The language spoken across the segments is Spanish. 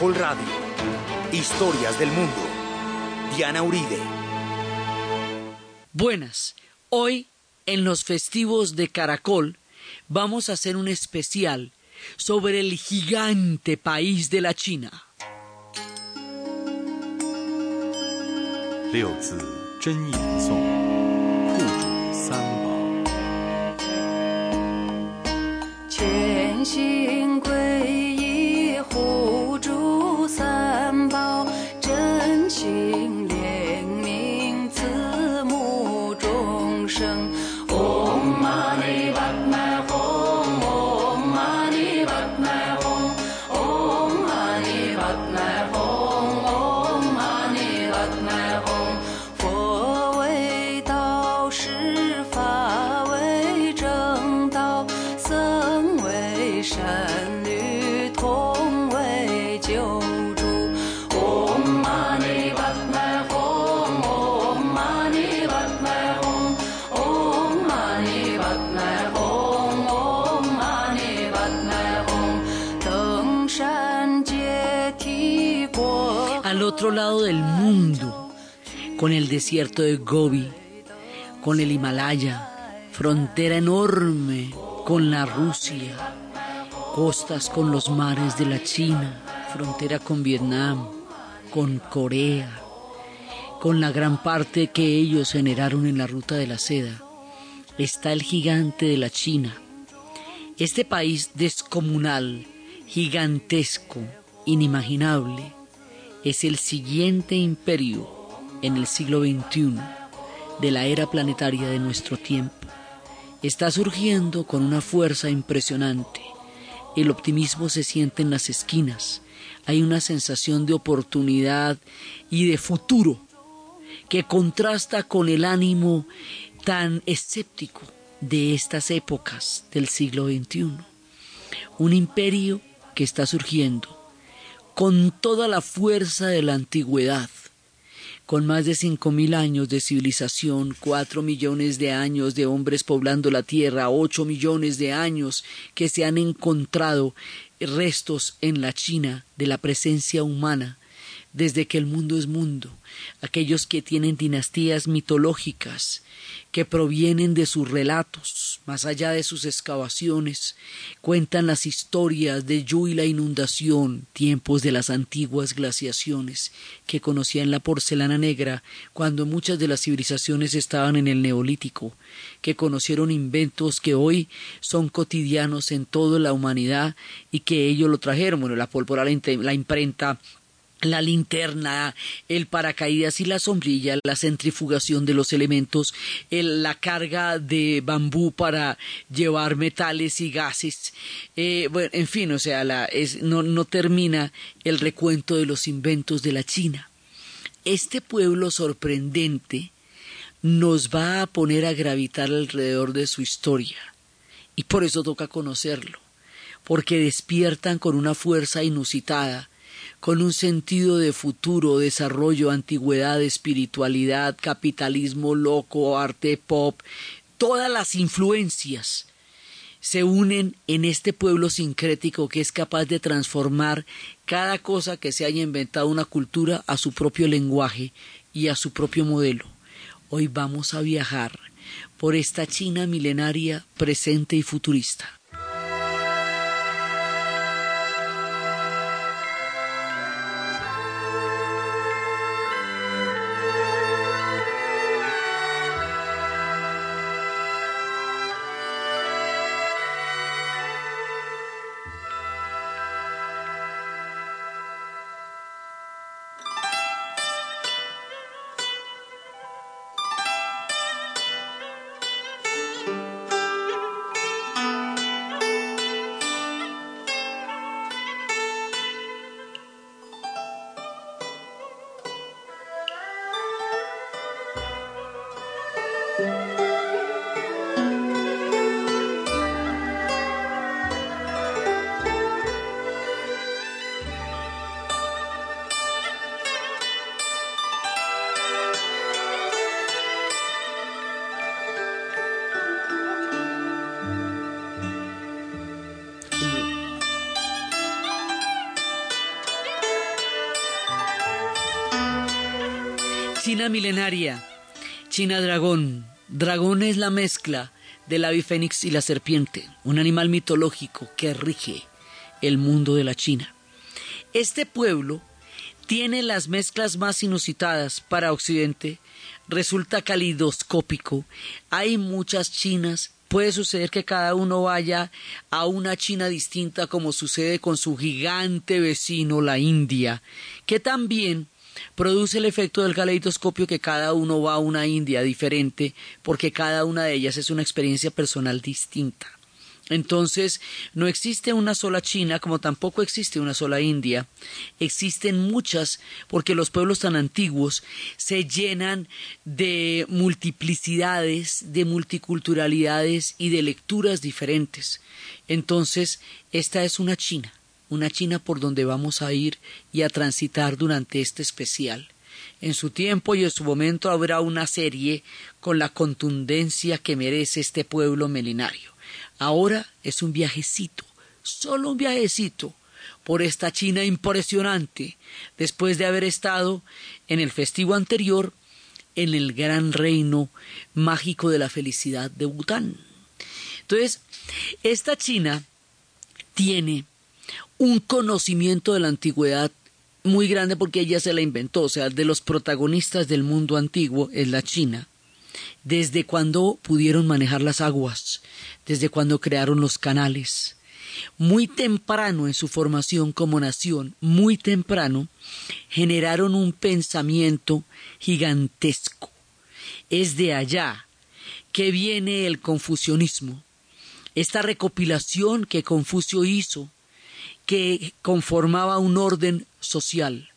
Caracol Radio. Historias del mundo. Diana Uribe. Buenas. Hoy, en los festivos de Caracol, vamos a hacer un especial sobre el gigante país de la China. Con el desierto de Gobi, con el Himalaya, frontera enorme con la Rusia, costas con los mares de la China, frontera con Vietnam, con Corea, con la gran parte que ellos generaron en la ruta de la seda, está el gigante de la China. Este país descomunal, gigantesco, inimaginable, es el siguiente imperio en el siglo XXI de la era planetaria de nuestro tiempo. Está surgiendo con una fuerza impresionante. El optimismo se siente en las esquinas. Hay una sensación de oportunidad y de futuro que contrasta con el ánimo tan escéptico de estas épocas del siglo XXI. Un imperio que está surgiendo con toda la fuerza de la antigüedad, con más de cinco mil años de civilización, cuatro millones de años de hombres poblando la tierra, ocho millones de años que se han encontrado restos en la China de la presencia humana desde que el mundo es mundo, aquellos que tienen dinastías mitológicas, que provienen de sus relatos, más allá de sus excavaciones, cuentan las historias de Yu y la inundación, tiempos de las antiguas glaciaciones, que conocían la porcelana negra cuando muchas de las civilizaciones estaban en el neolítico, que conocieron inventos que hoy son cotidianos en toda la humanidad y que ellos lo trajeron, bueno, la pólvora, la imprenta, la linterna, el paracaídas y la sombrilla, la centrifugación de los elementos, la carga de bambú para llevar metales y gases. Eh, bueno, en fin, o sea, no, no termina el recuento de los inventos de la China. Este pueblo sorprendente nos va a poner a gravitar alrededor de su historia y por eso toca conocerlo, porque despiertan con una fuerza inusitada con un sentido de futuro, desarrollo, antigüedad, espiritualidad, capitalismo loco, arte pop, todas las influencias se unen en este pueblo sincrético que es capaz de transformar cada cosa que se haya inventado una cultura a su propio lenguaje y a su propio modelo. Hoy vamos a viajar por esta China milenaria, presente y futurista. China milenaria, China dragón. Dragón es la mezcla del ave fénix y la serpiente, un animal mitológico que rige el mundo de la China. Este pueblo tiene las mezclas más inusitadas para Occidente, resulta calidoscópico, hay muchas chinas, puede suceder que cada uno vaya a una China distinta como sucede con su gigante vecino, la India, que también produce el efecto del caleidoscopio que cada uno va a una India diferente porque cada una de ellas es una experiencia personal distinta. Entonces, no existe una sola China como tampoco existe una sola India. Existen muchas porque los pueblos tan antiguos se llenan de multiplicidades, de multiculturalidades y de lecturas diferentes. Entonces, esta es una China, una China por donde vamos a ir y a transitar durante este especial. En su tiempo y en su momento habrá una serie con la contundencia que merece este pueblo milenario. Ahora es un viajecito, solo un viajecito por esta China impresionante, después de haber estado en el festivo anterior en el gran reino mágico de la felicidad de Bután. Entonces, esta China tiene un conocimiento de la antigüedad muy grande porque ella se la inventó, o sea, de los protagonistas del mundo antiguo es la China desde cuando pudieron manejar las aguas, desde cuando crearon los canales. Muy temprano en su formación como nación, muy temprano, generaron un pensamiento gigantesco. Es de allá que viene el confucianismo, esta recopilación que Confucio hizo, que conformaba un orden social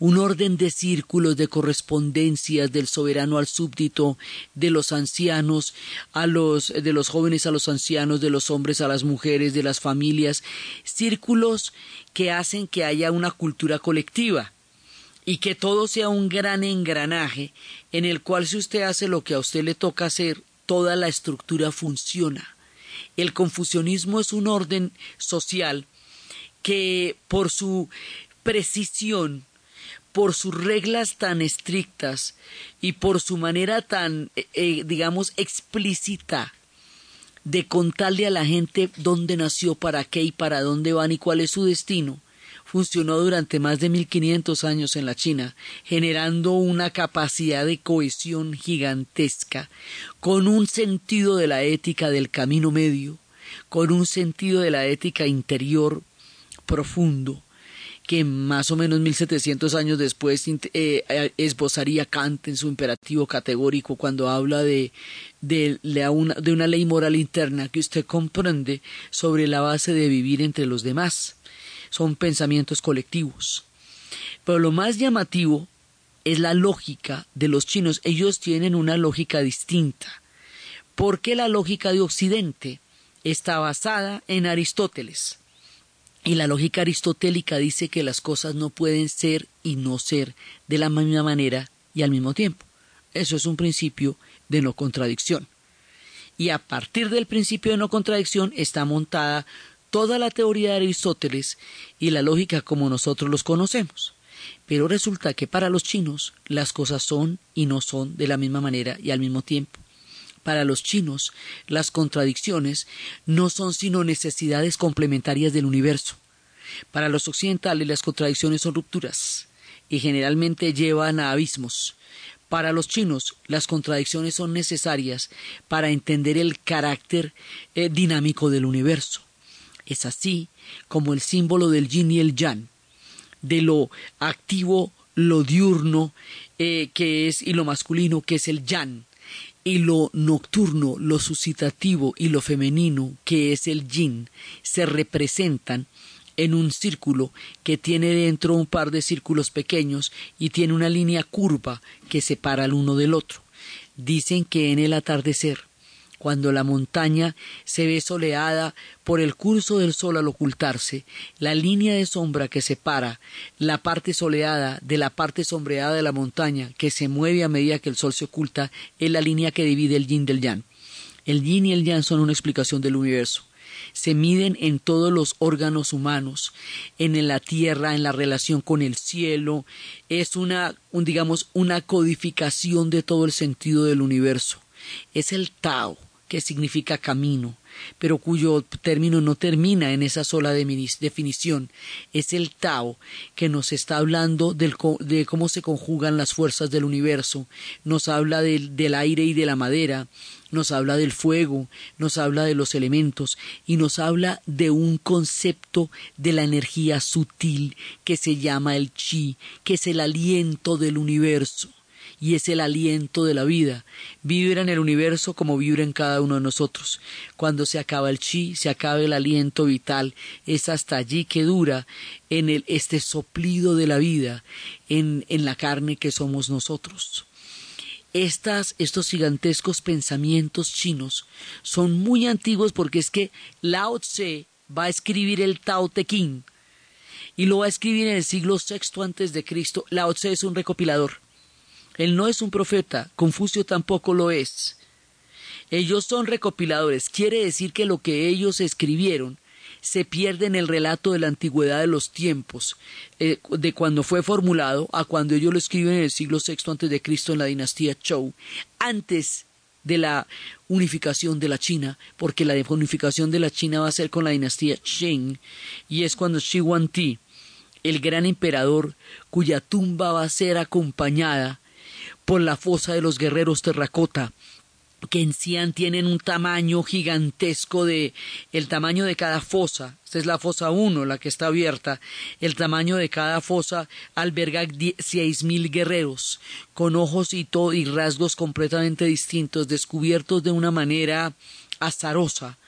un orden de círculos de correspondencias del soberano al súbdito, de los ancianos a los de los jóvenes a los ancianos, de los hombres a las mujeres, de las familias, círculos que hacen que haya una cultura colectiva y que todo sea un gran engranaje en el cual si usted hace lo que a usted le toca hacer, toda la estructura funciona. El confucianismo es un orden social que por su precisión por sus reglas tan estrictas y por su manera tan, eh, eh, digamos, explícita de contarle a la gente dónde nació, para qué y para dónde van y cuál es su destino, funcionó durante más de 1500 años en la China, generando una capacidad de cohesión gigantesca, con un sentido de la ética del camino medio, con un sentido de la ética interior profundo, que más o menos 1700 años después eh, eh, esbozaría Kant en su imperativo categórico cuando habla de, de, una, de una ley moral interna que usted comprende sobre la base de vivir entre los demás. Son pensamientos colectivos. Pero lo más llamativo es la lógica de los chinos. Ellos tienen una lógica distinta. Porque la lógica de Occidente está basada en Aristóteles y la lógica aristotélica dice que las cosas no pueden ser y no ser de la misma manera y al mismo tiempo. Eso es un principio de no contradicción. Y a partir del principio de no contradicción está montada toda la teoría de Aristóteles y la lógica como nosotros los conocemos. Pero resulta que para los chinos las cosas son y no son de la misma manera y al mismo tiempo. Para los chinos, las contradicciones no son sino necesidades complementarias del universo. Para los occidentales, las contradicciones son rupturas y generalmente llevan a abismos. Para los chinos, las contradicciones son necesarias para entender el carácter eh, dinámico del universo. Es así como el símbolo del yin y el yang, de lo activo, lo diurno, eh, que es, y lo masculino, que es el yang, y lo nocturno, lo suscitativo y lo femenino, que es el yin, se representan en un círculo que tiene dentro un par de círculos pequeños y tiene una línea curva que separa el uno del otro. Dicen que en el atardecer cuando la montaña se ve soleada por el curso del sol al ocultarse, la línea de sombra que separa la parte soleada de la parte sombreada de la montaña, que se mueve a medida que el sol se oculta, es la línea que divide el yin del yang. El yin y el yang son una explicación del universo. se miden en todos los órganos humanos, en la tierra, en la relación con el cielo, es una, digamos, una codificación de todo el sentido del universo. Es el Tao, que significa camino, pero cuyo término no termina en esa sola definición. Es el Tao que nos está hablando de cómo se conjugan las fuerzas del universo, nos habla del aire y de la madera, nos habla del fuego, nos habla de los elementos y nos habla de un concepto de la energía sutil que se llama el chi, que es el aliento del universo y es el aliento de la vida. Vibra en el universo como vibra en cada uno de nosotros. Cuando se acaba el chi, se acaba el aliento vital, es hasta allí que dura en el, este soplido de la vida, en, en la carne que somos nosotros. Estas, estos gigantescos pensamientos chinos son muy antiguos porque es que Lao Tse va a escribir el Tao Te Ching y lo va a escribir en el siglo VI antes de Cristo. Lao Tse es un recopilador. Él no es un profeta, Confucio tampoco lo es. Ellos son recopiladores, quiere decir que lo que ellos escribieron se pierde en el relato de la antigüedad de los tiempos, eh, de cuando fue formulado a cuando ellos lo escriben en el siglo VI antes de Cristo en la dinastía Zhou, antes de la unificación de la China, porque la unificación de la China va a ser con la dinastía Qing, y es cuando Shi Huangdi, el gran emperador, cuya tumba va a ser acompañada por la fosa de los guerreros terracota, que en Xi'an tienen un tamaño gigantesco de el tamaño de cada fosa. Esta es la fosa 1, la que está abierta. El tamaño de cada fosa alberga seis mil guerreros, con ojos y, todo, y rasgos completamente distintos, descubiertos de una manera azarosa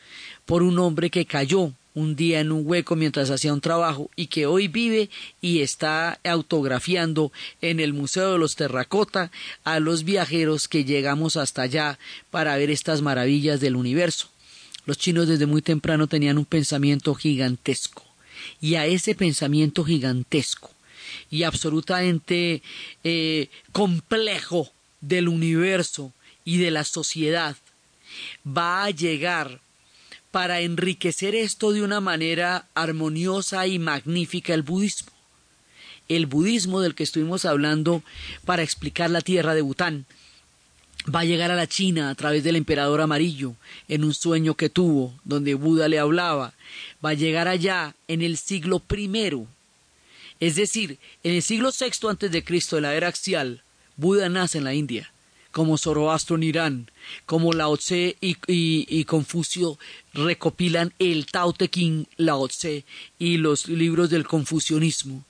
por un hombre que cayó un día en un hueco mientras hacía un trabajo y que hoy vive y está autografiando en el Museo de los Terracota a los viajeros que llegamos hasta allá para ver estas maravillas del universo. Los chinos desde muy temprano tenían un pensamiento gigantesco y a ese pensamiento gigantesco y absolutamente eh, complejo del universo y de la sociedad va a llegar para enriquecer esto de una manera armoniosa y magnífica el budismo. El budismo del que estuvimos hablando para explicar la tierra de Bután va a llegar a la China a través del emperador amarillo en un sueño que tuvo donde Buda le hablaba. Va a llegar allá en el siglo primero. Es decir, en el siglo sexto antes de Cristo de la era axial, Buda nace en la India como Zoroastro en Irán, como Lao Tse y, Confucio recopilan el Tao Te Ching, Lao Tse y los libros del confucianismo.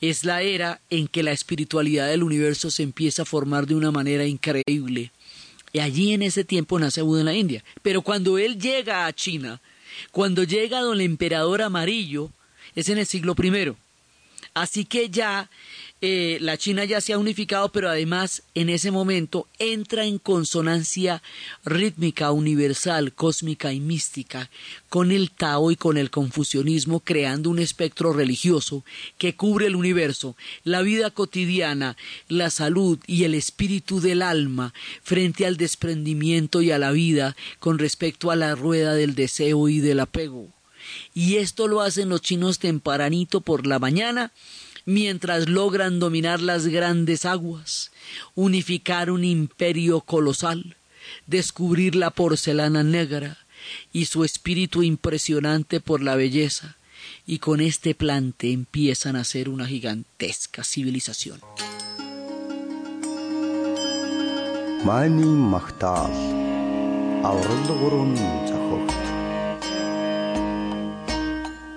Es la era en que la espiritualidad del universo se empieza a formar de una manera increíble. Y allí en ese tiempo nace Buda en la India. Pero cuando él llega a China, cuando llega don el emperador amarillo, es en el siglo primero. Así que ya eh, la China ya se ha unificado, pero además en ese momento entra en consonancia rítmica, universal, cósmica y mística con el Tao y con el confucianismo, creando un espectro religioso que cubre el universo, la vida cotidiana, la salud y el espíritu del alma frente al desprendimiento y a la vida con respecto a la rueda del deseo y del apego. Y esto lo hacen los chinos tempranito por la mañana, mientras logran dominar las grandes aguas, unificar un imperio colosal, descubrir la porcelana negra y su espíritu impresionante por la belleza, y con este plante empiezan a ser una gigantesca civilización. Mani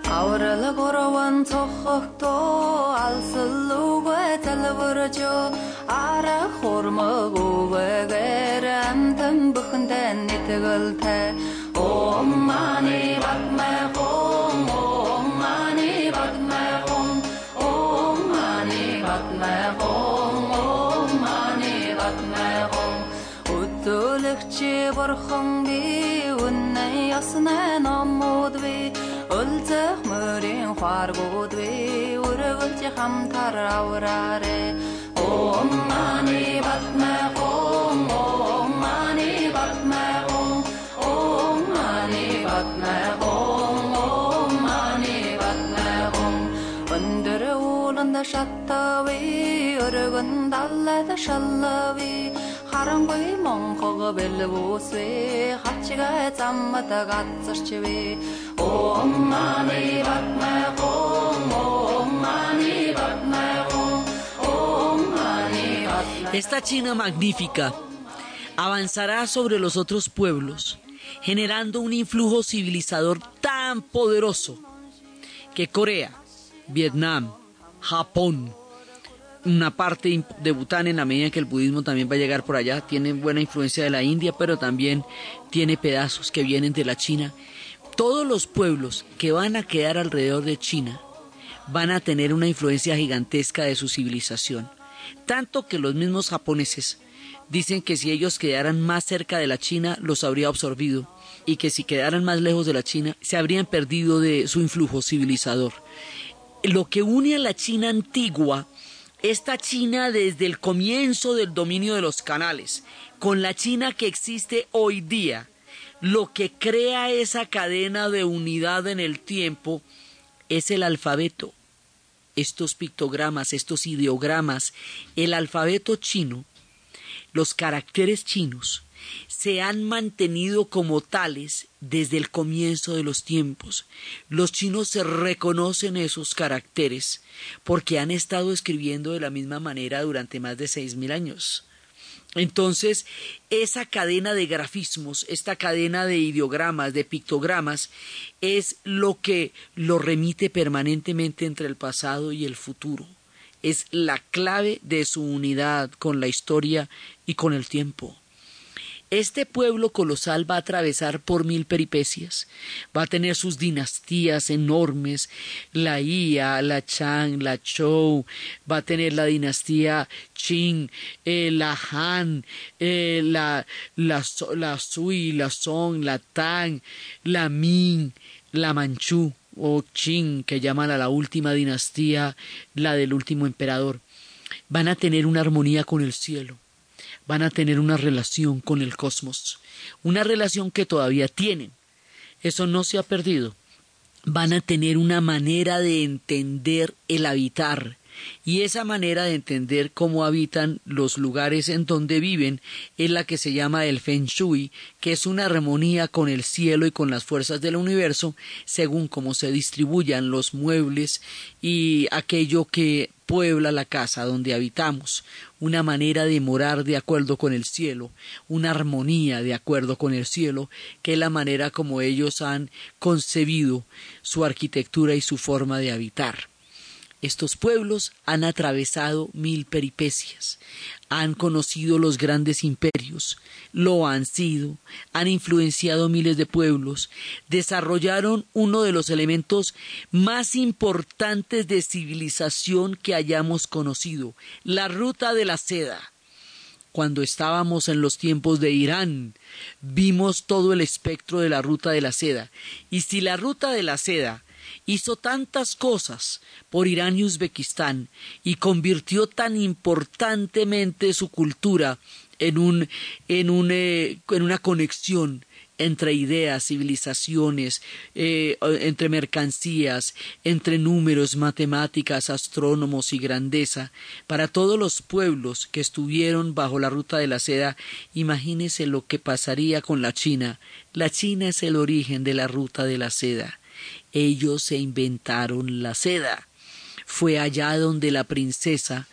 Аврала горован цохохто алсылуга талвыржо ара хормагугэрэмтэн бүхэндэн нэтгэлтэ ом мани батмэ хом ом мани батмэ хом ом мани батмэ хом ом мани батмэ хом өтөлөгчи борхон би үнэн яснэ номод би قلت خمرين خوار قوتوي ورغلتي خمتر عوراري قوم ماني بطمة قوم قوم ماني بطمة قوم قوم ماني بطمة قوم قوم ماني بطمة قوم وندر ولند شطوي ورغند الله شلوي харангуй монхого белбусве хачга заммата гацчве ом мани батма ом ом мани батма ом мани Esta China magnífica avanzará sobre los otros pueblos, generando un influjo civilizador tan poderoso que Corea, Vietnam, Japón, una parte de Bután en la medida que el budismo también va a llegar por allá, tiene buena influencia de la India, pero también tiene pedazos que vienen de la China. Todos los pueblos que van a quedar alrededor de China van a tener una influencia gigantesca de su civilización, tanto que los mismos japoneses dicen que si ellos quedaran más cerca de la China los habría absorbido y que si quedaran más lejos de la China se habrían perdido de su influjo civilizador. Lo que une a la China antigua, esta China desde el comienzo del dominio de los canales, con la China que existe hoy día, lo que crea esa cadena de unidad en el tiempo es el alfabeto, estos pictogramas, estos ideogramas, el alfabeto chino, los caracteres chinos, se han mantenido como tales desde el comienzo de los tiempos. Los chinos se reconocen esos caracteres porque han estado escribiendo de la misma manera durante más de seis mil años. Entonces, esa cadena de grafismos, esta cadena de ideogramas, de pictogramas, es lo que lo remite permanentemente entre el pasado y el futuro. Es la clave de su unidad con la historia y con el tiempo. Este pueblo colosal va a atravesar por mil peripecias, va a tener sus dinastías enormes, la Ia, la Chang, la Chou, va a tener la dinastía Qing, eh, la Han, eh, la, la, la Sui, la Song, la Tang, la Ming, la Manchu o Qing, que llaman a la última dinastía, la del último emperador. Van a tener una armonía con el cielo van a tener una relación con el cosmos, una relación que todavía tienen. Eso no se ha perdido. Van a tener una manera de entender el habitar, y esa manera de entender cómo habitan los lugares en donde viven es la que se llama el Feng Shui, que es una armonía con el cielo y con las fuerzas del universo, según cómo se distribuyan los muebles y aquello que puebla la casa donde habitamos, una manera de morar de acuerdo con el cielo, una armonía de acuerdo con el cielo, que es la manera como ellos han concebido su arquitectura y su forma de habitar. Estos pueblos han atravesado mil peripecias, han conocido los grandes imperios, lo han sido, han influenciado miles de pueblos, desarrollaron uno de los elementos más importantes de civilización que hayamos conocido, la ruta de la seda. Cuando estábamos en los tiempos de Irán, vimos todo el espectro de la ruta de la seda. Y si la ruta de la seda hizo tantas cosas por Irán y Uzbekistán y convirtió tan importantemente su cultura en, un, en, un, eh, en una conexión entre ideas, civilizaciones, eh, entre mercancías, entre números, matemáticas, astrónomos y grandeza, para todos los pueblos que estuvieron bajo la ruta de la seda, imagínese lo que pasaría con la China. La China es el origen de la ruta de la seda ellos se inventaron la seda. Fue allá donde la princesa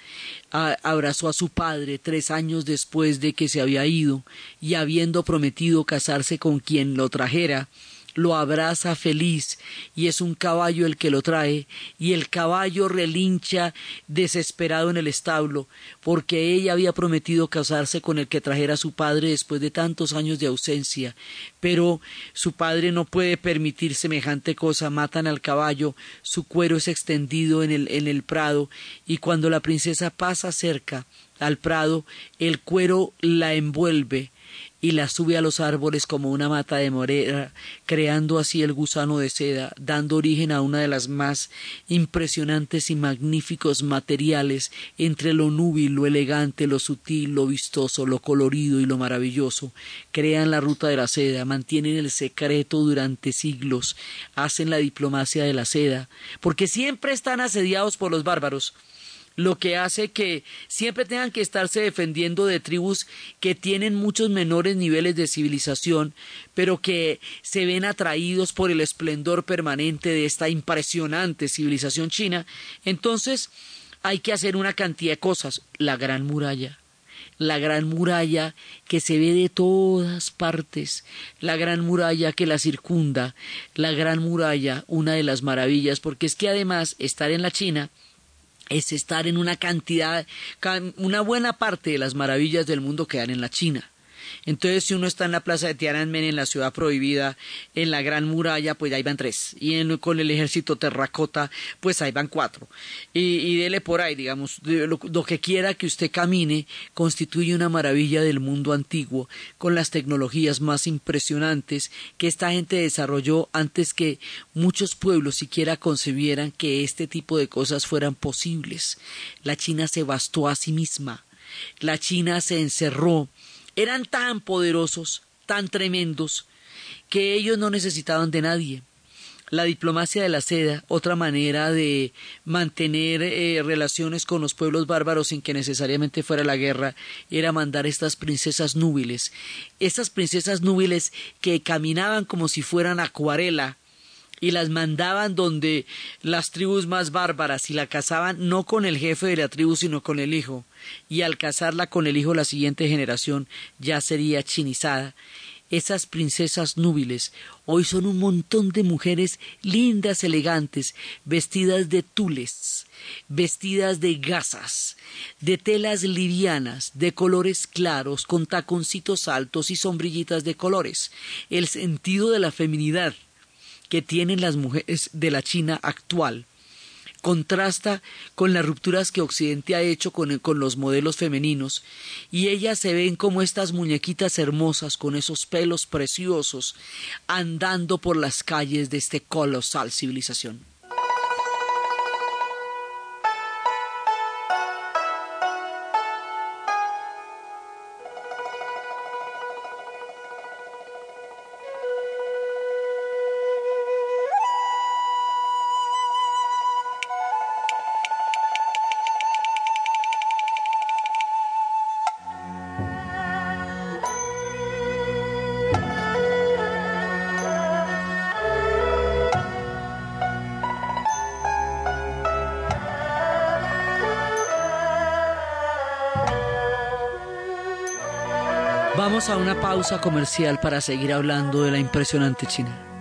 abrazó a su padre tres años después de que se había ido y habiendo prometido casarse con quien lo trajera, lo abraza feliz y es un caballo el que lo trae y el caballo relincha desesperado en el establo porque ella había prometido casarse con el que trajera a su padre después de tantos años de ausencia. Pero su padre no puede permitir semejante cosa matan al caballo su cuero es extendido en el, en el prado y cuando la princesa pasa cerca al prado el cuero la envuelve y la sube a los árboles como una mata de morera, creando así el gusano de seda, dando origen a una de las más impresionantes y magníficos materiales entre lo núbil, lo elegante, lo sutil, lo vistoso, lo colorido y lo maravilloso. Crean la ruta de la seda, mantienen el secreto durante siglos, hacen la diplomacia de la seda, porque siempre están asediados por los bárbaros lo que hace que siempre tengan que estarse defendiendo de tribus que tienen muchos menores niveles de civilización, pero que se ven atraídos por el esplendor permanente de esta impresionante civilización china, entonces hay que hacer una cantidad de cosas. La gran muralla, la gran muralla que se ve de todas partes, la gran muralla que la circunda, la gran muralla, una de las maravillas, porque es que además estar en la China es estar en una cantidad, una buena parte de las maravillas del mundo quedan en la China. Entonces, si uno está en la plaza de Tiananmen, en la ciudad prohibida, en la Gran Muralla, pues ahí van tres. Y con el ejército terracota, pues ahí van cuatro. Y, dele por ahí, digamos, lo, lo, que quiera que usted camine, constituye una maravilla del mundo antiguo, con las tecnologías más impresionantes que esta gente desarrolló antes que muchos pueblos siquiera concebieran que este tipo de cosas fueran posibles. La China se bastó a sí misma. La China se encerró eran tan poderosos, tan tremendos, que ellos no necesitaban de nadie. La diplomacia de la seda, otra manera de mantener eh, relaciones con los pueblos bárbaros sin que necesariamente fuera la guerra, era mandar estas princesas núbiles. Estas princesas núbiles que caminaban como si fueran acuarela, y las mandaban donde las tribus más bárbaras y la casaban no con el jefe de la tribu sino con el hijo y al casarla con el hijo la siguiente generación ya sería chinizada esas princesas núbiles hoy son un montón de mujeres lindas, elegantes, vestidas de tules, vestidas de gasas, de telas livianas, de colores claros, con taconcitos altos y sombrillitas de colores. El sentido de la feminidad que tienen las mujeres de la China actual contrasta con las rupturas que Occidente ha hecho con, con, los modelos femeninos, y ellas se ven como estas muñequitas hermosas con esos pelos preciosos andando por las calles de este colosal civilización. Vamos a una pausa comercial para seguir hablando de la impresionante China.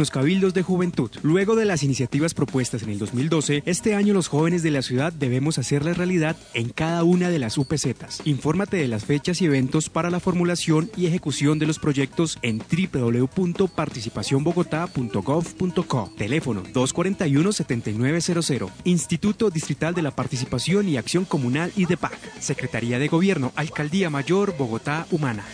Los cabildos de juventud. Luego de las iniciativas propuestas en el 2012, este año los jóvenes de la ciudad debemos hacerla realidad en cada una de las UPZs. Infórmate de las fechas y eventos para la formulación y ejecución de los proyectos en www.participacionbogotá.gov.co. Teléfono 241-7900. Instituto Distrital de la Participación y Acción Comunal y de PAC. Secretaría de Gobierno, Alcaldía Mayor, Bogotá Humana.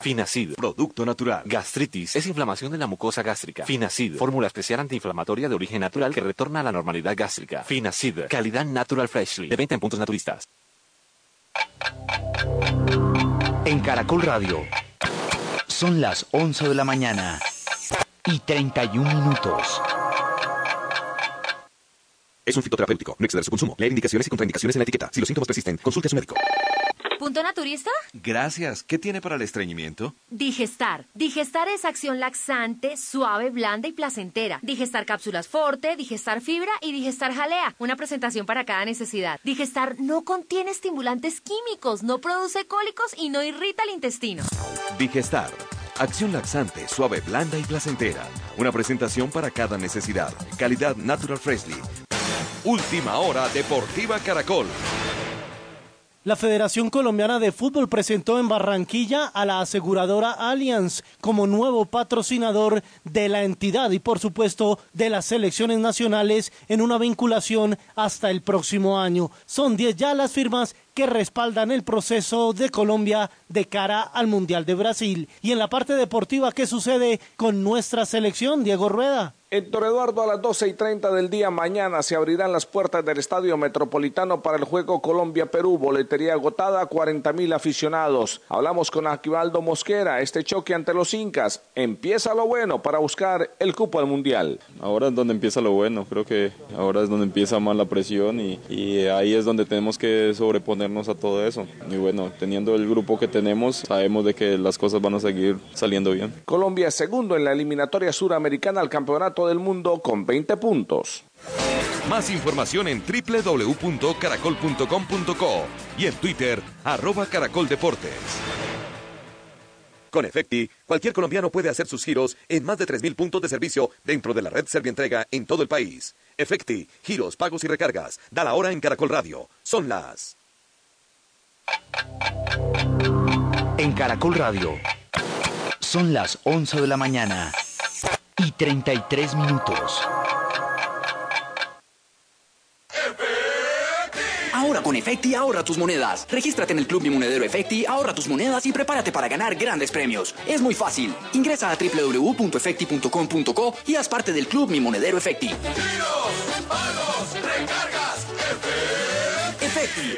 Finacid, producto natural. Gastritis es inflamación de la mucosa gástrica. Finacid, fórmula especial antiinflamatoria de origen natural que retorna a la normalidad gástrica. Finacid, calidad natural freshly. De venta en puntos naturistas. En Caracol Radio. Son las 11 de la mañana y 31 minutos. Es un fitoterapéutico. No exceder su consumo. Leer indicaciones y contraindicaciones en la etiqueta. Si los síntomas persisten, consulte a su médico. ¿Punto naturista? Gracias. ¿Qué tiene para el estreñimiento? Digestar. Digestar es acción laxante, suave, blanda y placentera. Digestar cápsulas forte, digestar fibra y digestar jalea. Una presentación para cada necesidad. Digestar no contiene estimulantes químicos, no produce cólicos y no irrita el intestino. Digestar. Acción laxante, suave, blanda y placentera. Una presentación para cada necesidad. Calidad Natural Freshly. Última hora Deportiva Caracol. La Federación Colombiana de Fútbol presentó en Barranquilla a la aseguradora Allianz como nuevo patrocinador de la entidad y por supuesto de las selecciones nacionales en una vinculación hasta el próximo año. Son 10 ya las firmas que respaldan el proceso de Colombia de cara al Mundial de Brasil. Y en la parte deportiva, ¿qué sucede con nuestra selección, Diego Rueda? En Eduardo a las 12 y 30 del día mañana se abrirán las puertas del Estadio Metropolitano para el juego Colombia-Perú. Boletería agotada, 40 mil aficionados. Hablamos con Aquivaldo Mosquera. Este choque ante los Incas empieza lo bueno para buscar el cupo al Mundial. Ahora es donde empieza lo bueno. Creo que ahora es donde empieza más la presión y, y ahí es donde tenemos que sobreponernos a todo eso. Y bueno, teniendo el grupo que tenemos, sabemos de que las cosas van a seguir saliendo bien. Colombia es segundo en la eliminatoria suramericana al campeonato del mundo con 20 puntos. Más información en www.caracol.com.co y en Twitter, arroba caracoldeportes. Con Efecti, cualquier colombiano puede hacer sus giros en más de 3.000 puntos de servicio dentro de la red Servientrega en todo el país. Efecti, giros, pagos y recargas. Da la hora en Caracol Radio. Son las... En Caracol Radio. Son las 11 de la mañana y 33 minutos. Ahora con Efecti ahorra tus monedas. Regístrate en el Club Mi Monedero Efecti, ahorra tus monedas y prepárate para ganar grandes premios. Es muy fácil. Ingresa a www.efecti.com.co y haz parte del Club Mi Monedero Efecti. Efecti,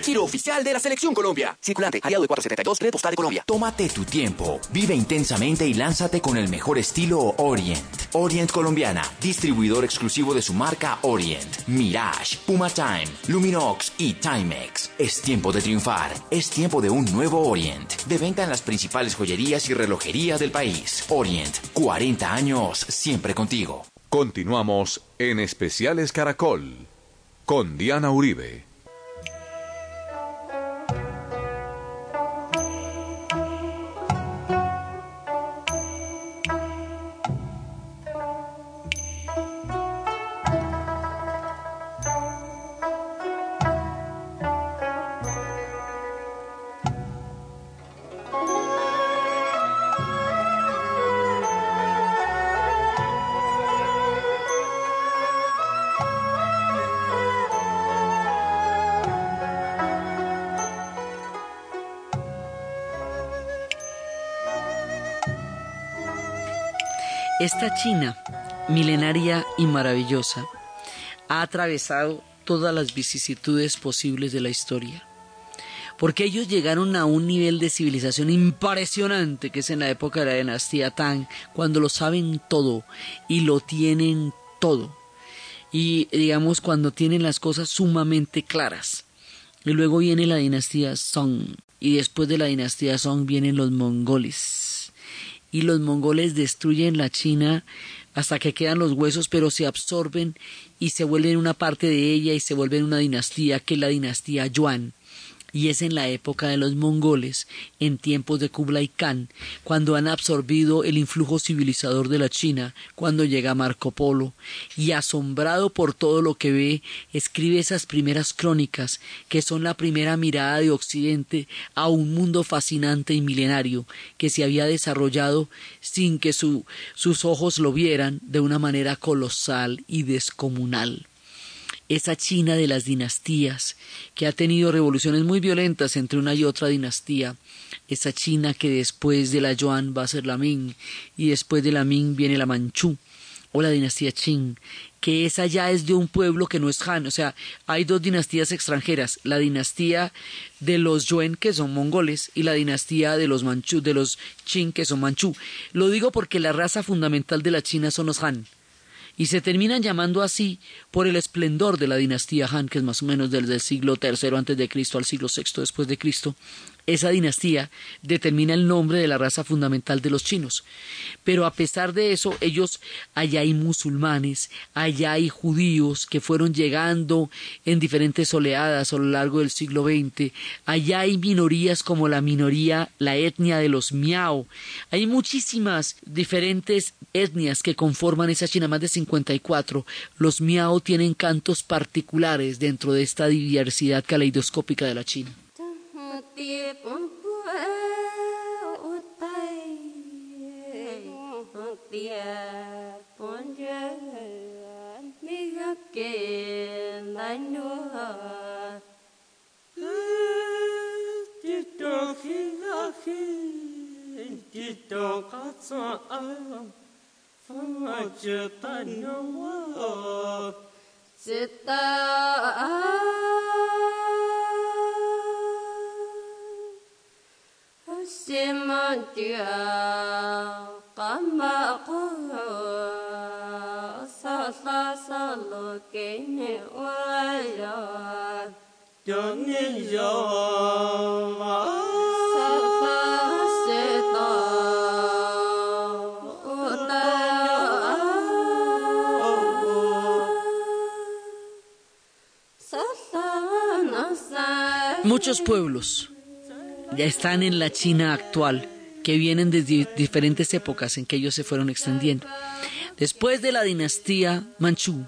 giro oficial de la Selección Colombia. Circulante, aliado de 472, Red Postal de Colombia. Tómate tu tiempo, vive intensamente y lánzate con el mejor estilo Orient. Orient Colombiana, distribuidor exclusivo de su marca Orient, Mirage, Puma Time, Luminox y Timex. Es tiempo de triunfar, es tiempo de un nuevo Orient. De venta en las principales joyerías y relojerías del país. Orient, 40 años, siempre contigo. Continuamos en Especiales Caracol con Diana Uribe. China, milenaria y maravillosa, ha atravesado todas las vicisitudes posibles de la historia. Porque ellos llegaron a un nivel de civilización impresionante, que es en la época de la dinastía Tang, cuando lo saben todo y lo tienen todo. Y digamos, cuando tienen las cosas sumamente claras. Y luego viene la dinastía Song. Y después de la dinastía Song vienen los mongoles y los mongoles destruyen la China hasta que quedan los huesos, pero se absorben y se vuelven una parte de ella y se vuelven una dinastía que es la dinastía Yuan y es en la época de los mongoles, en tiempos de Kublai Khan, cuando han absorbido el influjo civilizador de la China, cuando llega Marco Polo, y asombrado por todo lo que ve, escribe esas primeras crónicas, que son la primera mirada de Occidente a un mundo fascinante y milenario, que se había desarrollado sin que sus ojos lo vieran de una manera colosal y descomunal esa China de las dinastías, que ha tenido revoluciones muy violentas entre una y otra dinastía, esa China que después de la Yuan va a ser la Ming, y después de la Ming viene la Manchú, o la dinastía Qing, que esa ya es de un pueblo que no es Han, o sea, hay dos dinastías extranjeras, la dinastía de los Yuen que son mongoles y la dinastía de los Manchú, de los Qing que son manchú. Lo digo porque la raza fundamental de la China son los Han y se terminan llamando así por el esplendor de la dinastía Han, que es más o menos desde el siglo III antes de Cristo al siglo VI después de Cristo, esa dinastía determina el nombre de la raza fundamental de los chinos. Pero a pesar de eso, ellos, allá hay musulmanes, allá hay judíos que fueron llegando en diferentes oleadas a lo largo del siglo XX, allá hay minorías como la minoría, la etnia de los miao. Hay muchísimas diferentes etnias que conforman esa China, más de 54. Los miao tienen cantos particulares dentro de esta diversidad caleidoscópica de la China. tiếp quá út tay tiệp bốn rơ mi gấp kề lại nua chỉ trò khi ngã khi, chỉ trò có sợ âm. Phong mà chờ ta nhau quá. Ta Muchos pueblos ya están en la China actual, que vienen desde diferentes épocas en que ellos se fueron extendiendo. Después de la dinastía Manchú,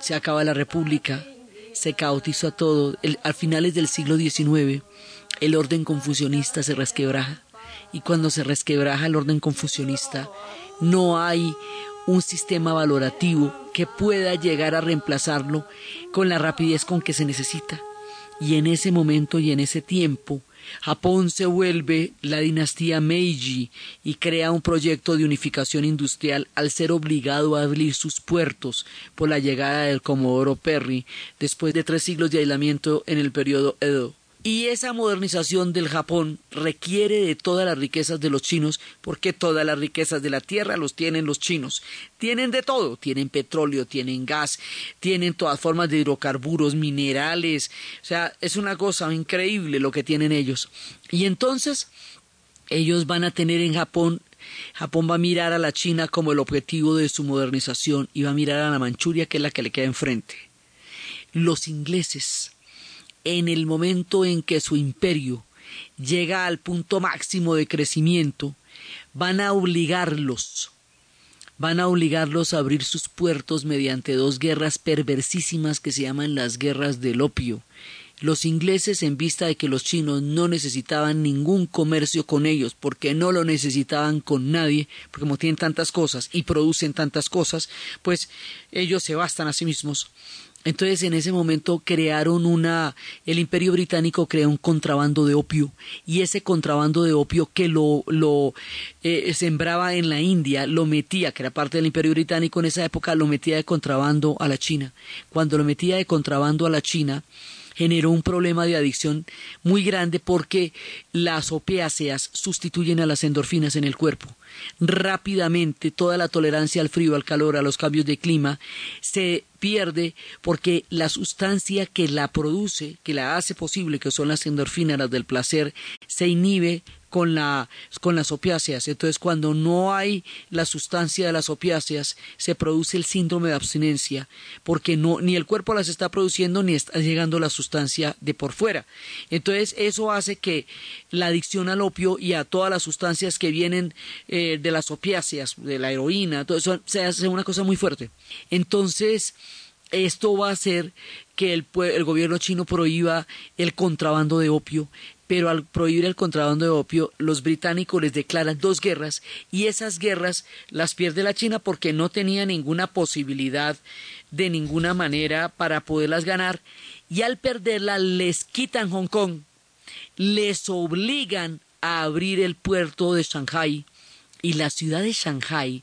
se acaba la república, se caotizó todo. a finales del siglo XIX, el orden confucionista se resquebraja. Y cuando se resquebraja el orden confucionista, no hay un sistema valorativo que pueda llegar a reemplazarlo con la rapidez con que se necesita. Y en ese momento y en ese tiempo, Japón se vuelve la dinastía Meiji y crea un proyecto de unificación industrial al ser obligado a abrir sus puertos por la llegada del Comodoro Perry después de tres siglos de aislamiento en el periodo Edo. Y esa modernización del Japón requiere de todas las riquezas de los chinos, porque todas las riquezas de la tierra los tienen los chinos. Tienen de todo, tienen petróleo, tienen gas, tienen todas formas de hidrocarburos, minerales. O sea, es una cosa increíble lo que tienen ellos. Y entonces ellos van a tener en Japón Japón va a mirar a la China como el objetivo de su modernización y va a mirar a la Manchuria, que es la que le queda enfrente. Los ingleses en el momento en que su imperio llega al punto máximo de crecimiento, van a obligarlos, van a obligarlos a abrir sus puertos mediante dos guerras perversísimas que se llaman las guerras del opio. Los ingleses, en vista de que los chinos no necesitaban ningún comercio con ellos, porque no lo necesitaban con nadie, porque como tienen tantas cosas y producen tantas cosas, pues ellos se bastan a sí mismos entonces en ese momento crearon una, el imperio británico creó un contrabando de opio y ese contrabando de opio que lo, lo eh, sembraba en la India, lo metía, que era parte del imperio británico en esa época, lo metía de contrabando a la China. Cuando lo metía de contrabando a la China, generó un problema de adicción muy grande porque las opiáceas sustituyen a las endorfinas en el cuerpo. Rápidamente toda la tolerancia al frío, al calor, a los cambios de clima se pierde porque la sustancia que la produce, que la hace posible, que son las endorfinas, las del placer, se inhibe con, la, con las opiáceas. Entonces, cuando no hay la sustancia de las opiáceas, se produce el síndrome de abstinencia, porque no, ni el cuerpo las está produciendo ni está llegando la sustancia de por fuera. Entonces, eso hace que la adicción al opio y a todas las sustancias que vienen eh, de las opiáceas, de la heroína, todo eso se hace una cosa muy fuerte. Entonces, esto va a hacer que el, el, gobierno chino prohíba el contrabando de opio, pero al prohibir el contrabando de opio, los británicos les declaran dos guerras y esas guerras las pierde la China porque no tenía ninguna posibilidad de ninguna manera para poderlas ganar y al perderla les quitan Hong Kong, les obligan a abrir el puerto de Shanghai y la ciudad de Shanghai,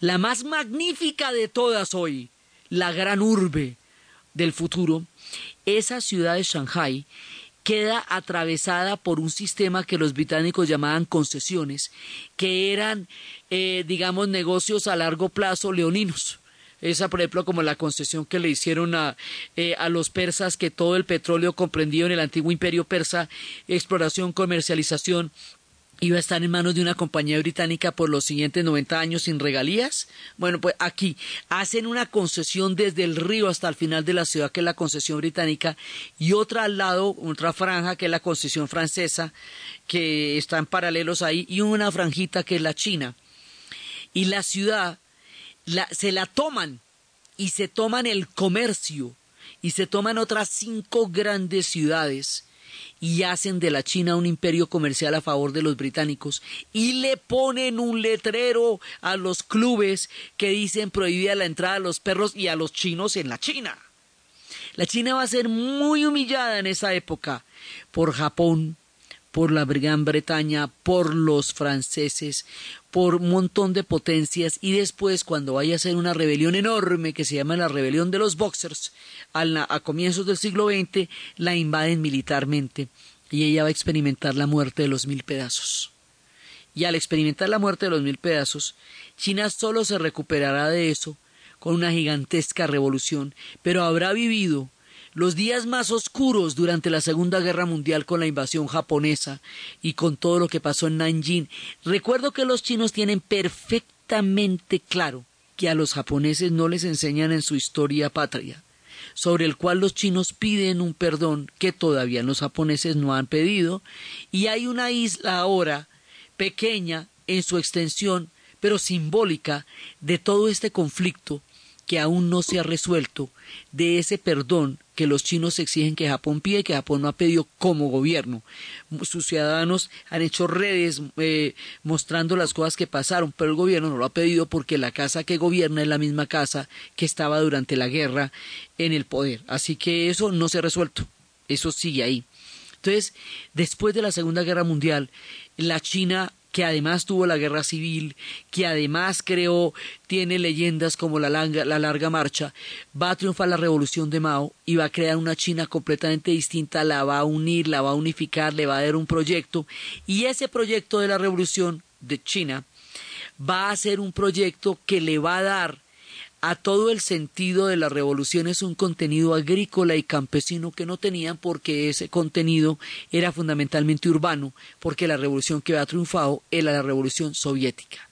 la más magnífica de todas hoy, la gran urbe del futuro, esa ciudad de Shanghai queda atravesada por un sistema que los británicos llamaban concesiones, que eran, eh, digamos, negocios a largo plazo leoninos. Esa, por ejemplo, como la concesión que le hicieron a, eh, a los persas, que todo el petróleo comprendido en el antiguo imperio persa, exploración, comercialización, iba a estar en manos de una compañía británica por los siguientes 90 años sin regalías. Bueno, pues aquí hacen una concesión desde el río hasta el final de la ciudad, que es la concesión británica, y otra al lado, otra franja, que es la concesión francesa, que están paralelos ahí, y una franjita que es la China. Y la ciudad se la toman y se toman el comercio y se toman otras cinco grandes ciudades y hacen de la China un imperio comercial a favor de los británicos y le ponen un letrero a los clubes que dicen prohibida la entrada a los perros y a los chinos en la China. La China va a ser muy humillada en esa época por Japón, por la Gran Bretaña, por los franceses, por un montón de potencias y después cuando vaya a ser una rebelión enorme que se llama la rebelión de los boxers a, comienzos del siglo XX la invaden militarmente y ella va a experimentar la muerte de los mil pedazos. Y al experimentar la muerte de los mil pedazos, China solo se recuperará de eso con una gigantesca revolución, pero habrá vivido los días más oscuros durante la Segunda Guerra Mundial con la invasión japonesa y con todo lo que pasó en Nanjing. Recuerdo que los chinos tienen perfectamente claro que a los japoneses no les enseñan en su historia patria, sobre el cual los chinos piden un perdón que todavía los japoneses no han pedido, y hay una isla ahora pequeña en su extensión, pero simbólica, de todo este conflicto que aún no se ha resuelto, de ese perdón que los chinos exigen que Japón pide que Japón no ha pedido como gobierno. Sus ciudadanos han hecho redes eh, mostrando las cosas que pasaron, pero el gobierno no lo ha pedido porque la casa que gobierna es la misma casa que estaba durante la guerra en el poder. Así que eso no se ha resuelto. Eso sigue ahí. Entonces, después de la Segunda Guerra Mundial, la China que además tuvo la guerra civil, que además creó, tiene leyendas como la larga, la larga marcha, va a triunfar la revolución de Mao y va a crear una China completamente distinta, la va a unir, la va a unificar, le va a dar un proyecto. Y ese proyecto de la revolución de China va a ser un proyecto que le va a dar a todo el sentido de la revolución es un contenido agrícola y campesino que no tenían porque ese contenido era fundamentalmente urbano, porque la revolución que había triunfado era la revolución soviética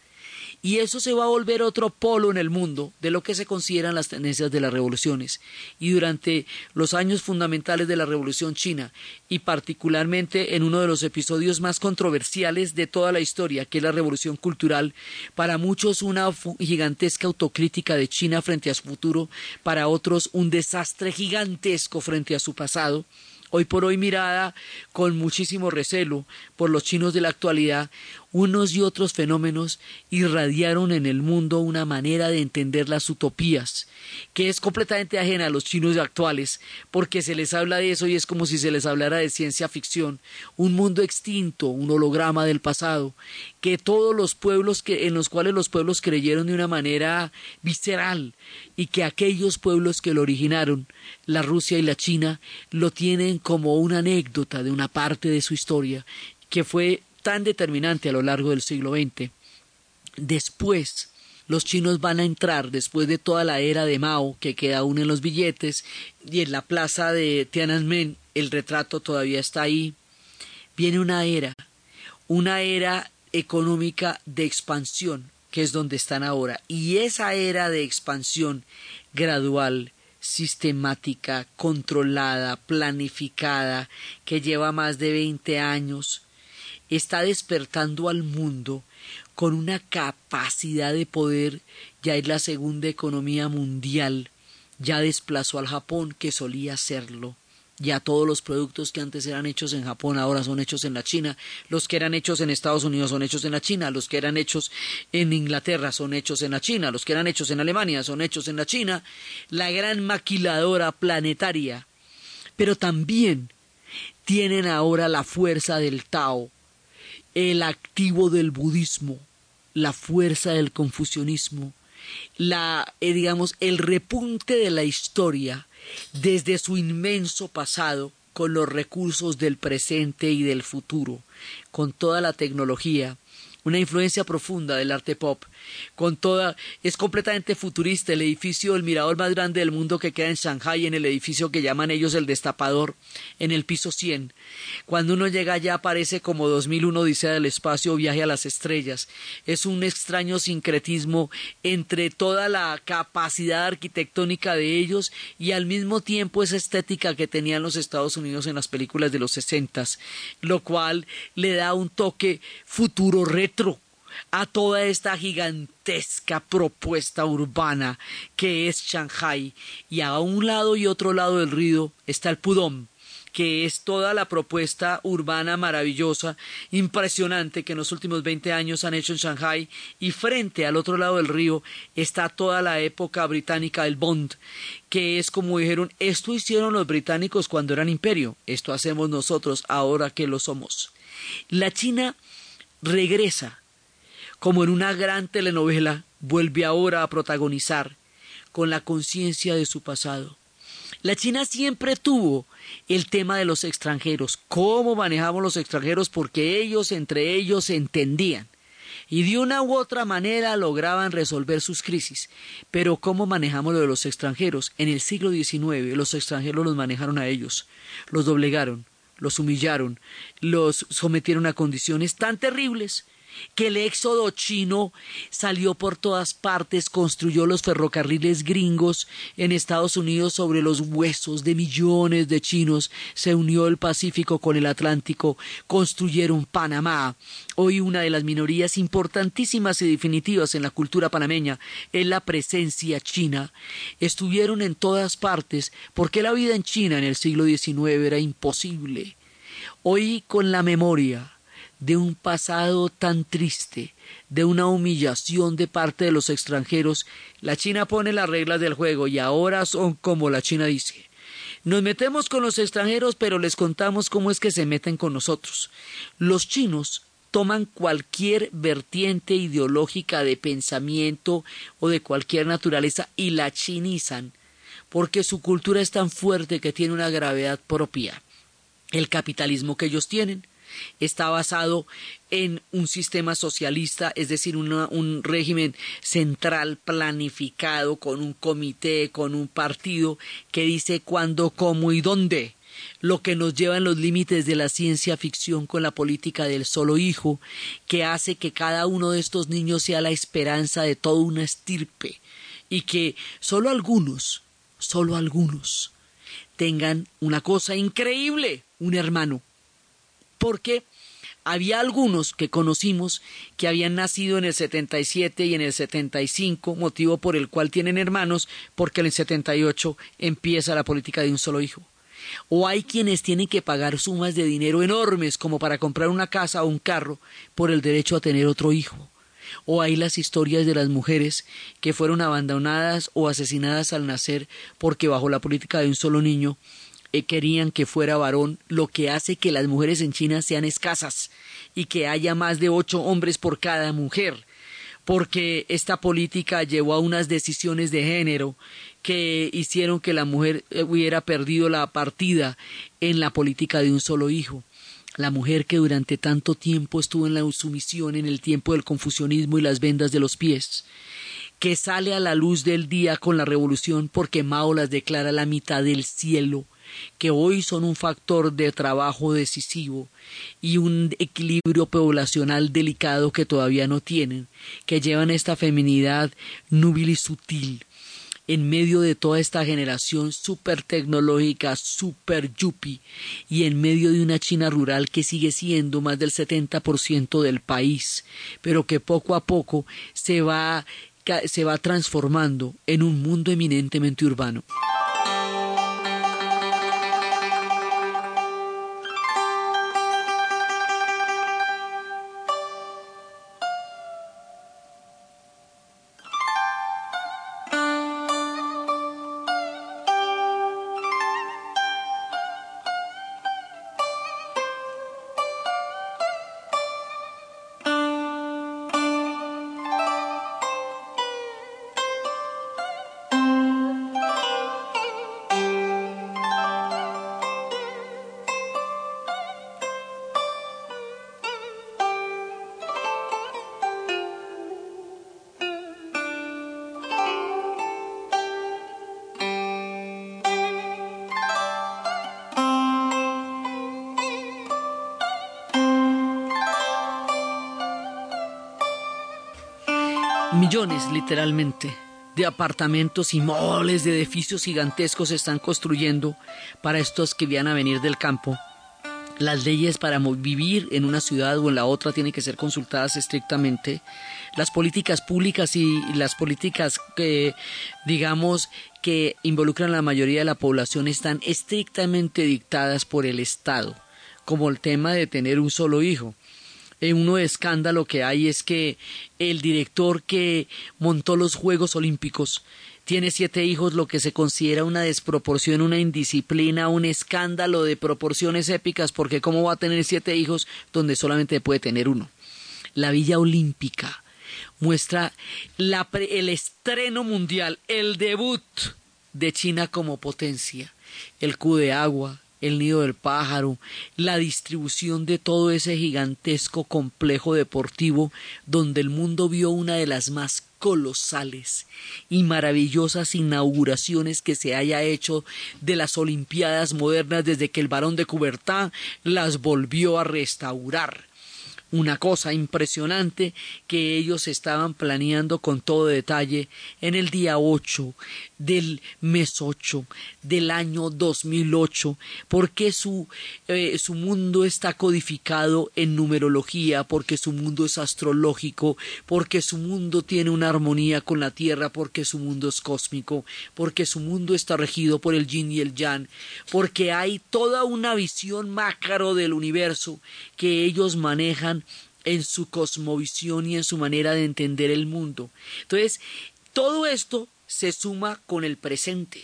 y eso se va a volver otro polo en el mundo de lo que se consideran las tendencias de las revoluciones. Y durante los años fundamentales de la Revolución China, y particularmente en uno de los episodios más controversiales de toda la historia, que es la Revolución Cultural, para muchos una gigantesca autocrítica de China frente a su futuro, para otros un desastre gigantesco frente a su pasado, hoy por hoy mirada con muchísimo recelo por los chinos de la actualidad, unos y otros fenómenos irradiaron en el mundo una manera de entender las utopías, que es completamente ajena a los chinos actuales, porque se les habla de eso y es como si se les hablara de ciencia ficción, un mundo extinto, un holograma del pasado, que todos los pueblos que, en los cuales los pueblos creyeron de una manera visceral, y que aquellos pueblos que lo originaron, la Rusia y la China, lo tienen como una anécdota de una parte de su historia, que fue tan determinante a lo largo del siglo XX. Después, los chinos van a entrar, después de toda la era de Mao, que queda aún en los billetes, y en la plaza de Tiananmen el retrato todavía está ahí, viene una era, una era económica de expansión, que es donde están ahora. Y esa era de expansión gradual, sistemática, controlada, planificada, que lleva más de 20 años, está despertando al mundo con una capacidad de poder, ya es la segunda economía mundial, ya desplazó al Japón que solía serlo. Ya todos los productos que antes eran hechos en Japón ahora son hechos en la China. Los que eran hechos en Estados Unidos son hechos en la China. Los que eran hechos en Inglaterra son hechos en la China. Los que eran hechos en Alemania son hechos en la China. La gran maquiladora planetaria. Pero también tienen ahora la fuerza del Tao el activo del budismo, la fuerza del confucianismo, la, eh, digamos, el repunte de la historia desde su inmenso pasado con los recursos del presente y del futuro, con toda la tecnología, una influencia profunda del arte pop, con toda, es completamente futurista el edificio, el mirador más grande del mundo que queda en Shanghai, en el edificio que llaman ellos el destapador, en el piso 100. Cuando uno llega allá aparece como 2001 Odisea del espacio, viaje a las estrellas. Es un extraño sincretismo entre toda la capacidad arquitectónica de ellos y al mismo tiempo esa estética que tenían los Estados Unidos en las películas de los sesentas, lo cual le da un toque futuro retro a toda esta gigantesca propuesta urbana que es Shanghai. Y a un lado y otro lado del río está el Pudong que es toda la propuesta urbana maravillosa, impresionante que en los últimos 20 años han hecho en Shanghai. Y frente al otro lado del río está toda la época británica del Bond, que es como dijeron, esto hicieron los británicos cuando eran imperio, esto hacemos nosotros ahora que lo somos. La China regresa, como en una gran telenovela, vuelve ahora a protagonizar con la conciencia de su pasado. La China siempre tuvo el tema de los extranjeros, cómo manejamos los extranjeros, porque ellos entre ellos entendían y de una u otra manera lograban resolver sus crisis. Pero ¿cómo manejamos lo de los extranjeros? En el siglo XIX los extranjeros los manejaron a ellos, los doblegaron, los humillaron, los sometieron a condiciones tan terribles que el éxodo chino salió por todas partes, construyó los ferrocarriles gringos en Estados Unidos sobre los huesos de millones de chinos, se unió el Pacífico con el Atlántico, construyeron Panamá. Hoy una de las minorías importantísimas y definitivas en la cultura panameña es la presencia china. Estuvieron en todas partes porque la vida en China en el siglo XIX era imposible. Hoy con la memoria de un pasado tan triste, de una humillación de parte de los extranjeros, la China pone las reglas del juego y ahora son como la China dice. Nos metemos con los extranjeros, pero les contamos cómo es que se meten con nosotros. Los chinos toman cualquier vertiente ideológica de pensamiento o de cualquier naturaleza y la chinizan, porque su cultura es tan fuerte que tiene una gravedad propia. El capitalismo que ellos tienen, está basado en un sistema socialista, es decir, un régimen central planificado con un comité, con un partido que dice cuándo, cómo y dónde lo que nos lleva en los límites de la ciencia ficción con la política del solo hijo, que hace que cada uno de estos niños sea la esperanza de toda una estirpe, y que solo algunos, solo algunos, tengan una cosa increíble, un hermano, porque había algunos que conocimos que habían nacido en el 77 y en el 75, motivo por el cual tienen hermanos, porque en el 78 empieza la política de un solo hijo. O hay quienes tienen que pagar sumas de dinero enormes como para comprar una casa o un carro por el derecho a tener otro hijo. O hay las historias de las mujeres que fueron abandonadas o asesinadas al nacer porque bajo la política de un solo niño querían que fuera varón, lo que hace que las mujeres en China sean escasas y que haya más de ocho hombres por cada mujer, porque esta política llevó a unas decisiones de género que hicieron que la mujer eh, hubiera perdido la partida en la política de un solo hijo. La mujer que durante tanto tiempo estuvo en la sumisión en el tiempo del confusionismo y las vendas de los pies, que sale a la luz del día con la revolución porque Mao las declara la mitad del cielo que hoy son un factor de trabajo decisivo y un equilibrio poblacional delicado que todavía no tienen, que llevan esta feminidad núbil y sutil en medio de toda esta generación súper tecnológica, súper yuppie, y en medio de una China rural que sigue siendo más del 70% del país, pero que poco a poco se va, se va transformando en un mundo eminentemente urbano. Millones, literalmente, de apartamentos y moles de edificios gigantescos se están construyendo para estos que vienen a venir del campo. Las leyes para vivir en una ciudad o en la otra tienen que ser consultadas estrictamente. Las políticas públicas y las políticas que, digamos, que involucran a la mayoría de la población están estrictamente dictadas por el Estado, como el tema de tener un solo hijo. Eh, uno de escándalo que hay es que el director que montó los Juegos Olímpicos tiene siete hijos, lo que se considera una desproporción, una indisciplina, un escándalo de proporciones épicas, porque ¿cómo va a tener siete hijos donde solamente puede tener uno? La Villa Olímpica muestra el estreno mundial, el debut de China como potencia, el cu de agua, el nido del pájaro, la distribución de todo ese gigantesco complejo deportivo donde el mundo vio una de las más colosales y maravillosas inauguraciones que se haya hecho de las Olimpiadas modernas desde que el barón de Coubertin las volvió a restaurar. Una cosa impresionante que ellos estaban planeando con todo detalle en el día 8 del mes 8 del año 2008, porque su, eh, su mundo está codificado en numerología, porque su mundo es astrológico, porque su mundo tiene una armonía con la Tierra, porque su mundo es cósmico, porque su mundo está regido por el yin y el yang, porque hay toda una visión macro del universo que ellos manejan en su cosmovisión y en su manera de entender el mundo. Entonces, todo esto se suma con el presente.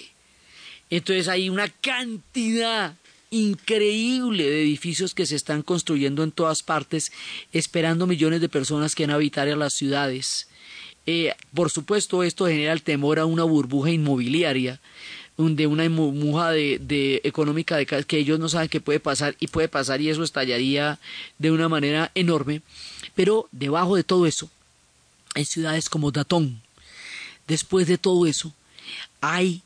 Entonces hay una cantidad increíble de edificios que se están construyendo en todas partes, esperando millones de personas que van a habitar en las ciudades. Eh, por supuesto, esto genera el temor a una burbuja inmobiliaria, de una burbuja de, económica de, que ellos no saben qué puede pasar y puede pasar y eso estallaría de una manera enorme. Pero debajo de todo eso, en ciudades como Datón, Después de todo eso, hay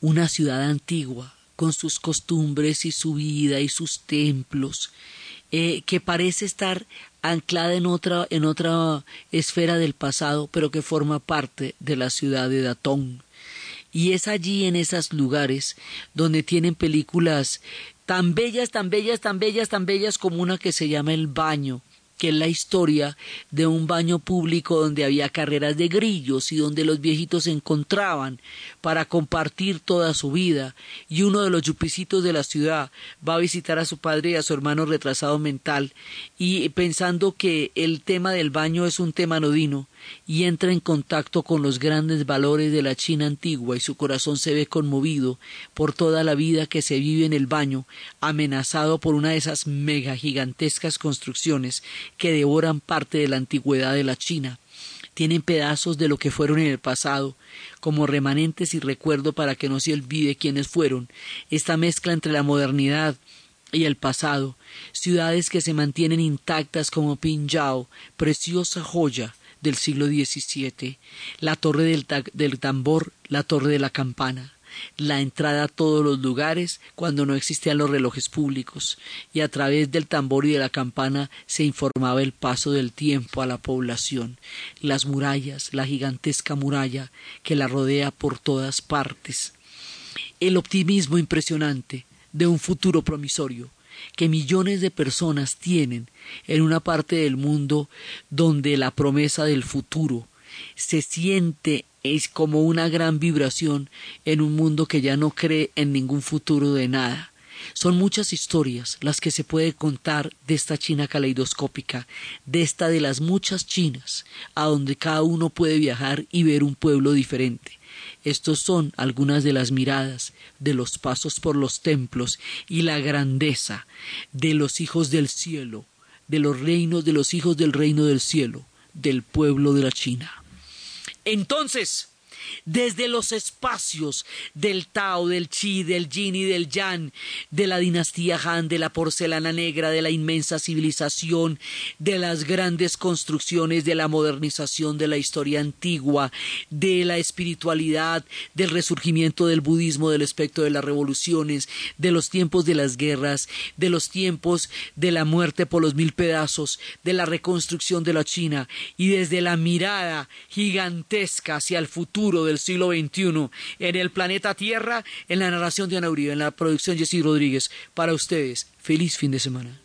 una ciudad antigua con sus costumbres y su vida y sus templos, eh, que parece estar anclada en otra, en otra esfera del pasado, pero que forma parte de la ciudad de Datón. Y es allí en esos lugares donde tienen películas tan bellas, tan bellas, tan bellas, tan bellas como una que se llama El Baño, que es la historia de un baño público donde había carreras de grillos y donde los viejitos se encontraban para compartir toda su vida. Y uno de los yupicitos de la ciudad va a visitar a su padre y a su hermano retrasado mental y pensando que el tema del baño es un tema anodino y entra en contacto con los grandes valores de la China antigua y su corazón se ve conmovido por toda la vida que se vive en el baño, amenazado por una de esas mega gigantescas construcciones que devoran parte de la antigüedad de la China. Tienen pedazos de lo que fueron en el pasado, como remanentes y recuerdo para que no se olvide quiénes fueron. Esta mezcla entre la modernidad y el pasado, ciudades que se mantienen intactas como Pinjao, preciosa joya del siglo XVII, la torre del, del tambor, la torre de la campana, la entrada a todos los lugares cuando no existían los relojes públicos, y a través del tambor y de la campana se informaba el paso del tiempo a la población, las murallas, la gigantesca muralla que la rodea por todas partes, el optimismo impresionante de un futuro promisorio, que millones de personas tienen en una parte del mundo donde la promesa del futuro se siente es como una gran vibración en un mundo que ya no cree en ningún futuro de nada. Son muchas historias las que se puede contar de esta China caleidoscópica, de esta de las muchas Chinas, a donde cada uno puede viajar y ver un pueblo diferente. Estos son algunas de las miradas de los pasos por los templos y la grandeza de los hijos del cielo, de los reinos de los hijos del reino del cielo, del pueblo de la China. Entonces, desde los espacios del Tao, del Chi, del Yin y del Yang, de la dinastía Han, de la porcelana negra, de la inmensa civilización, de las grandes construcciones, de la modernización de la historia antigua, de la espiritualidad, del resurgimiento del budismo, del aspecto de las revoluciones, de los tiempos de las guerras, de los tiempos de la muerte por los mil pedazos, de la reconstrucción de la China y desde la mirada gigantesca hacia el del siglo XXI en el planeta Tierra, en la narración de Ana Uribe, en la producción Jessy Rodríguez. Para ustedes, feliz fin de semana.